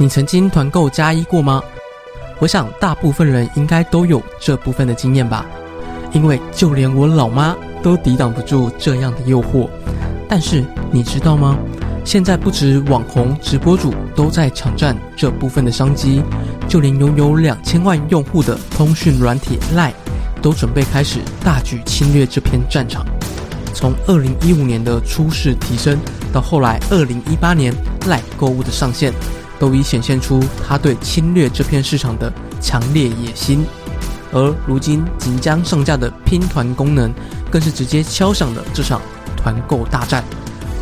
你曾经团购加一过吗？我想大部分人应该都有这部分的经验吧，因为就连我老妈都抵挡不住这样的诱惑。但是你知道吗？现在不止网红、直播主都在抢占这部分的商机，就连拥有两千万用户的通讯软体 Line 都准备开始大举侵略这片战场。从二零一五年的初试提升，到后来二零一八年 Line 购物的上线。都已显现出他对侵略这片市场的强烈野心，而如今即将上架的拼团功能，更是直接敲响了这场团购大战。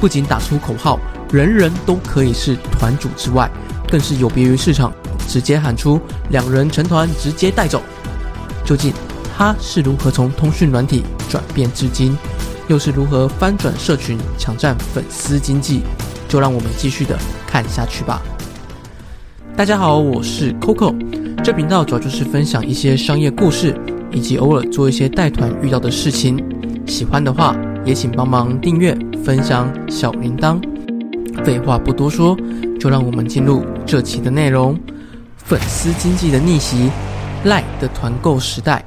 不仅打出口号“人人都可以是团主”之外，更是有别于市场，直接喊出“两人成团直接带走”。究竟他是如何从通讯软体转变至今，又是如何翻转社群抢占粉丝经济？就让我们继续的看下去吧。大家好，我是 Coco，这频道主要就是分享一些商业故事，以及偶尔做一些带团遇到的事情。喜欢的话，也请帮忙订阅、分享小铃铛。废话不多说，就让我们进入这期的内容：粉丝经济的逆袭，赖的团购时代。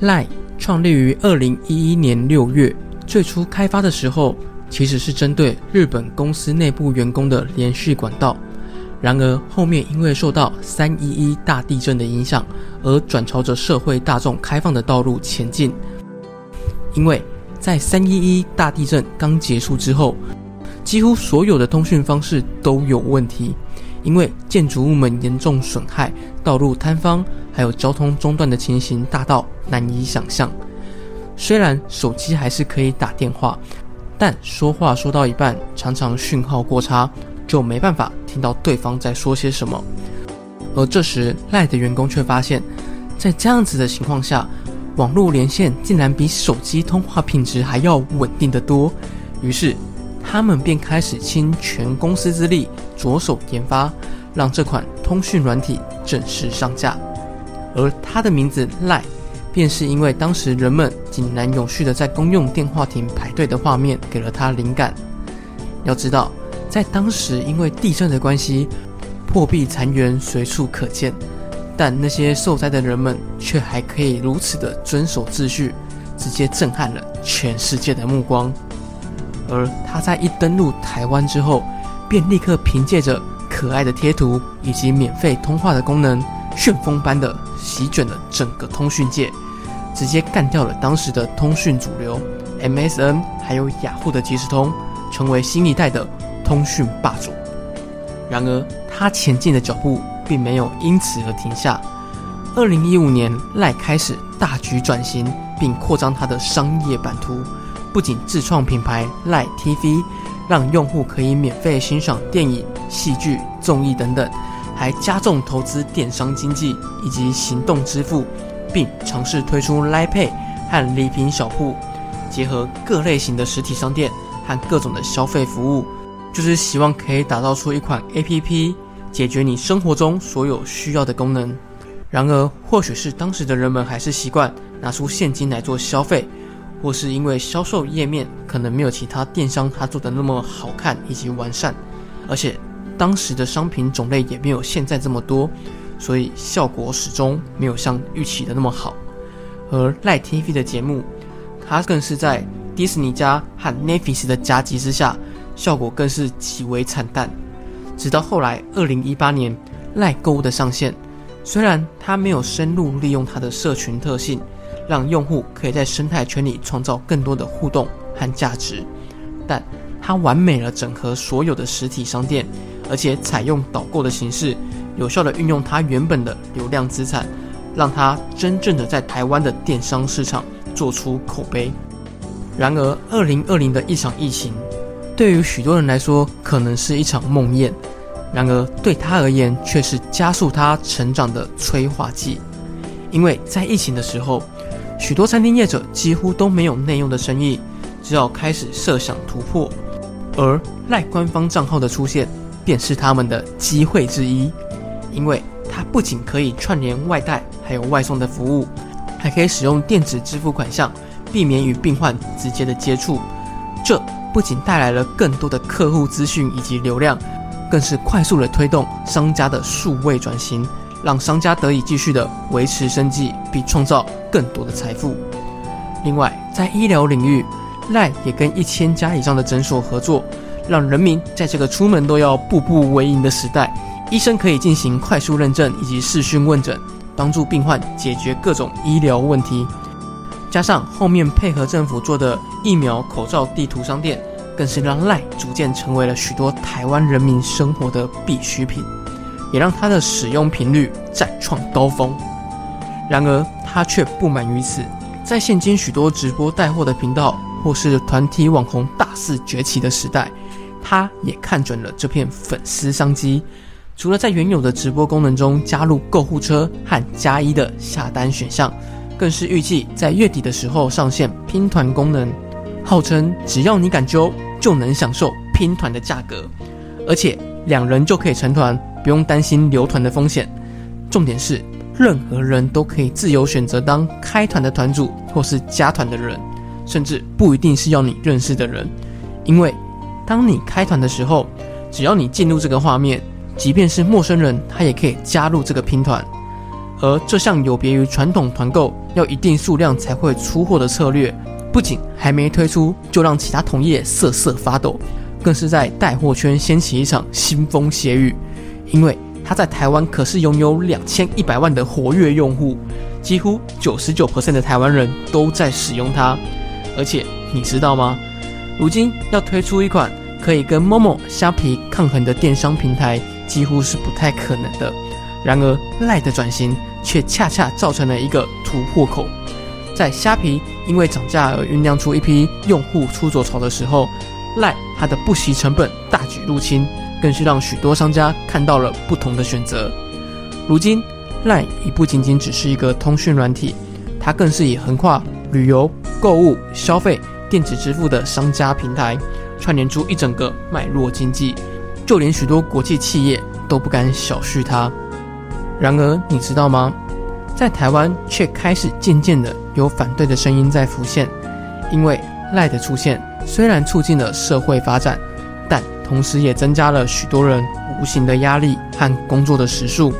赖创立于二零一一年六月，最初开发的时候，其实是针对日本公司内部员工的连续管道。然而，后面因为受到三一一大地震的影响，而转朝着社会大众开放的道路前进。因为在三一一大地震刚结束之后，几乎所有的通讯方式都有问题，因为建筑物们严重损害，道路坍方，还有交通中断的情形大到难以想象。虽然手机还是可以打电话，但说话说到一半，常常讯号过差。就没办法听到对方在说些什么，而这时赖的员工却发现，在这样子的情况下，网络连线竟然比手机通话品质还要稳定的多。于是，他们便开始倾全公司之力，着手研发，让这款通讯软体正式上架。而它的名字赖，便是因为当时人们井然有序的在公用电话亭排队的画面给了他灵感。要知道。在当时，因为地震的关系，破壁残垣随处可见，但那些受灾的人们却还可以如此的遵守秩序，直接震撼了全世界的目光。而他在一登陆台湾之后，便立刻凭借着可爱的贴图以及免费通话的功能，旋风般的席卷了整个通讯界，直接干掉了当时的通讯主流 MSN 还有雅虎的即时通，成为新一代的。通讯霸主。然而，他前进的脚步并没有因此而停下。二零一五年，赖开始大举转型，并扩张他的商业版图。不仅自创品牌赖 TV，让用户可以免费欣赏电影、戏剧、综艺等等，还加重投资电商经济以及行动支付，并尝试推出赖 Pay 和礼品小铺，结合各类型的实体商店和各种的消费服务。就是希望可以打造出一款 A P P，解决你生活中所有需要的功能。然而，或许是当时的人们还是习惯拿出现金来做消费，或是因为销售页面可能没有其他电商它做的那么好看以及完善，而且当时的商品种类也没有现在这么多，所以效果始终没有像预期的那么好。而赖 TV 的节目，它更是在迪士尼家和 n e f i s 的夹击之下。效果更是极为惨淡。直到后来，二零一八年赖购物的上线，虽然它没有深入利用它的社群特性，让用户可以在生态圈里创造更多的互动和价值，但它完美了整合所有的实体商店，而且采用导购的形式，有效的运用它原本的流量资产，让它真正的在台湾的电商市场做出口碑。然而，二零二零的一场疫情。对于许多人来说，可能是一场梦魇；然而对他而言，却是加速他成长的催化剂。因为在疫情的时候，许多餐厅业者几乎都没有内用的生意，只好开始设想突破。而赖官方账号的出现，便是他们的机会之一。因为它不仅可以串联外带，还有外送的服务，还可以使用电子支付款项，避免与病患直接的接触。这不仅带来了更多的客户资讯以及流量，更是快速的推动商家的数位转型，让商家得以继续的维持生计，并创造更多的财富。另外，在医疗领域，赖也跟一千家以上的诊所合作，让人民在这个出门都要步步为营的时代，医生可以进行快速认证以及视讯问诊，帮助病患解决各种医疗问题。加上后面配合政府做的疫苗、口罩地图商店，更是让赖逐渐成为了许多台湾人民生活的必需品，也让它的使用频率再创高峰。然而，他却不满于此，在现今许多直播带货的频道或是团体网红大肆崛起的时代，他也看准了这片粉丝商机。除了在原有的直播功能中加入购物车和加一的下单选项。更是预计在月底的时候上线拼团功能，号称只要你敢揪，就能享受拼团的价格，而且两人就可以成团，不用担心留团的风险。重点是，任何人都可以自由选择当开团的团主或是加团的人，甚至不一定是要你认识的人，因为当你开团的时候，只要你进入这个画面，即便是陌生人，他也可以加入这个拼团。而这项有别于传统团购要一定数量才会出货的策略，不仅还没推出就让其他同业瑟瑟发抖，更是在带货圈掀起一场腥风血雨。因为它在台湾可是拥有两千一百万的活跃用户，几乎九十九的台湾人都在使用它。而且你知道吗？如今要推出一款可以跟 Momo、虾皮抗衡的电商平台，几乎是不太可能的。然而，赖的转型却恰恰造成了一个突破口。在虾皮因为涨价而酝酿出一批用户出走潮的时候，赖它的不惜成本大举入侵，更是让许多商家看到了不同的选择。如今，赖已不仅仅只是一个通讯软体，它更是以横跨旅游、购物、消费、电子支付的商家平台，串联出一整个脉络经济，就连许多国际企业都不敢小觑它。然而，你知道吗？在台湾却开始渐渐的有反对的声音在浮现，因为赖的出现虽然促进了社会发展，但同时也增加了许多人无形的压力和工作的时数。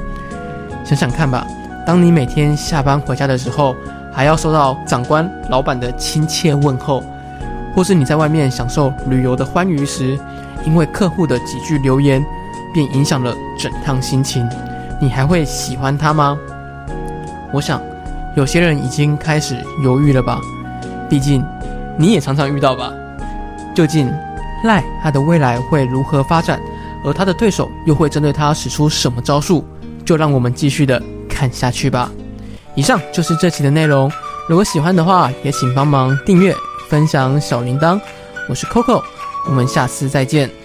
想想看吧，当你每天下班回家的时候，还要收到长官、老板的亲切问候，或是你在外面享受旅游的欢愉时，因为客户的几句留言，便影响了整趟心情。你还会喜欢他吗？我想，有些人已经开始犹豫了吧。毕竟，你也常常遇到吧。究竟赖他的未来会如何发展，而他的对手又会针对他使出什么招数？就让我们继续的看下去吧。以上就是这期的内容。如果喜欢的话，也请帮忙订阅、分享小铃铛。我是 Coco，我们下次再见。